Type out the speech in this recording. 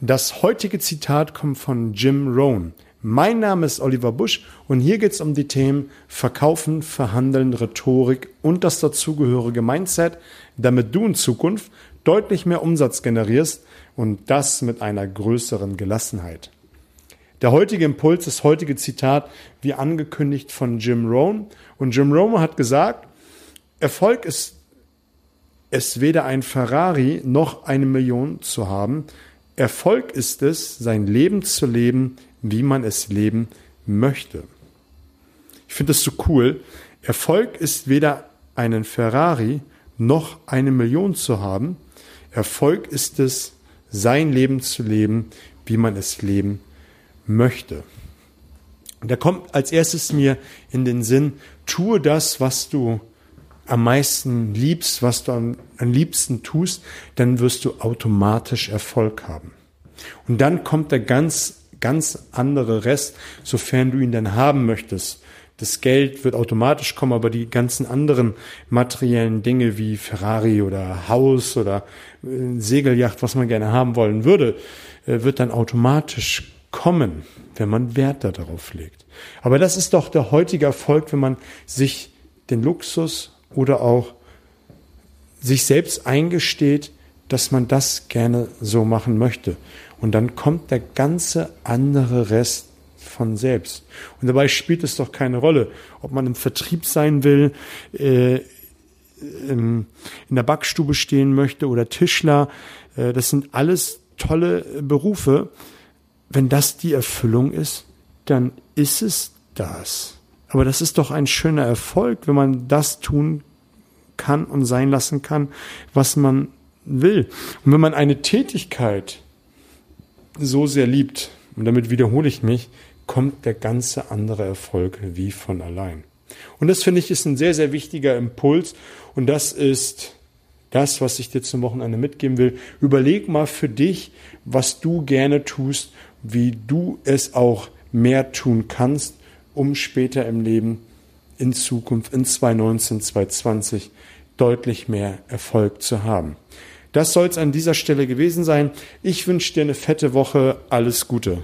Das heutige Zitat kommt von Jim Rohn. Mein Name ist Oliver Busch und hier geht es um die Themen Verkaufen, Verhandeln, Rhetorik und das dazugehörige Mindset, damit du in Zukunft deutlich mehr Umsatz generierst und das mit einer größeren Gelassenheit. Der heutige Impuls, das heutige Zitat, wie angekündigt von Jim Rohn. Und Jim Rohn hat gesagt, Erfolg ist es weder ein Ferrari noch eine Million zu haben. Erfolg ist es, sein Leben zu leben, wie man es leben möchte. Ich finde das so cool. Erfolg ist weder einen Ferrari noch eine Million zu haben. Erfolg ist es, sein Leben zu leben, wie man es leben möchte. Und da kommt als erstes mir in den Sinn, tue das, was du am meisten liebst, was du am, am liebsten tust, dann wirst du automatisch Erfolg haben. Und dann kommt der ganz ganz andere Rest, sofern du ihn dann haben möchtest. Das Geld wird automatisch kommen, aber die ganzen anderen materiellen Dinge wie Ferrari oder Haus oder äh, Segelyacht, was man gerne haben wollen würde, äh, wird dann automatisch kommen, wenn man Wert darauf legt. Aber das ist doch der heutige Erfolg, wenn man sich den Luxus oder auch sich selbst eingesteht, dass man das gerne so machen möchte. Und dann kommt der ganze andere Rest von selbst. Und dabei spielt es doch keine Rolle, ob man im Vertrieb sein will, äh, in der Backstube stehen möchte oder Tischler. Äh, das sind alles tolle Berufe. Wenn das die Erfüllung ist, dann ist es das. Aber das ist doch ein schöner Erfolg, wenn man das tun kann und sein lassen kann, was man will. Und wenn man eine Tätigkeit so sehr liebt, und damit wiederhole ich mich, kommt der ganze andere Erfolg wie von allein. Und das finde ich ist ein sehr, sehr wichtiger Impuls. Und das ist das, was ich dir zum Wochenende mitgeben will. Überleg mal für dich, was du gerne tust, wie du es auch mehr tun kannst, um später im Leben in Zukunft, in 2019, 2020 deutlich mehr Erfolg zu haben. Das soll es an dieser Stelle gewesen sein. Ich wünsche dir eine fette Woche. Alles Gute.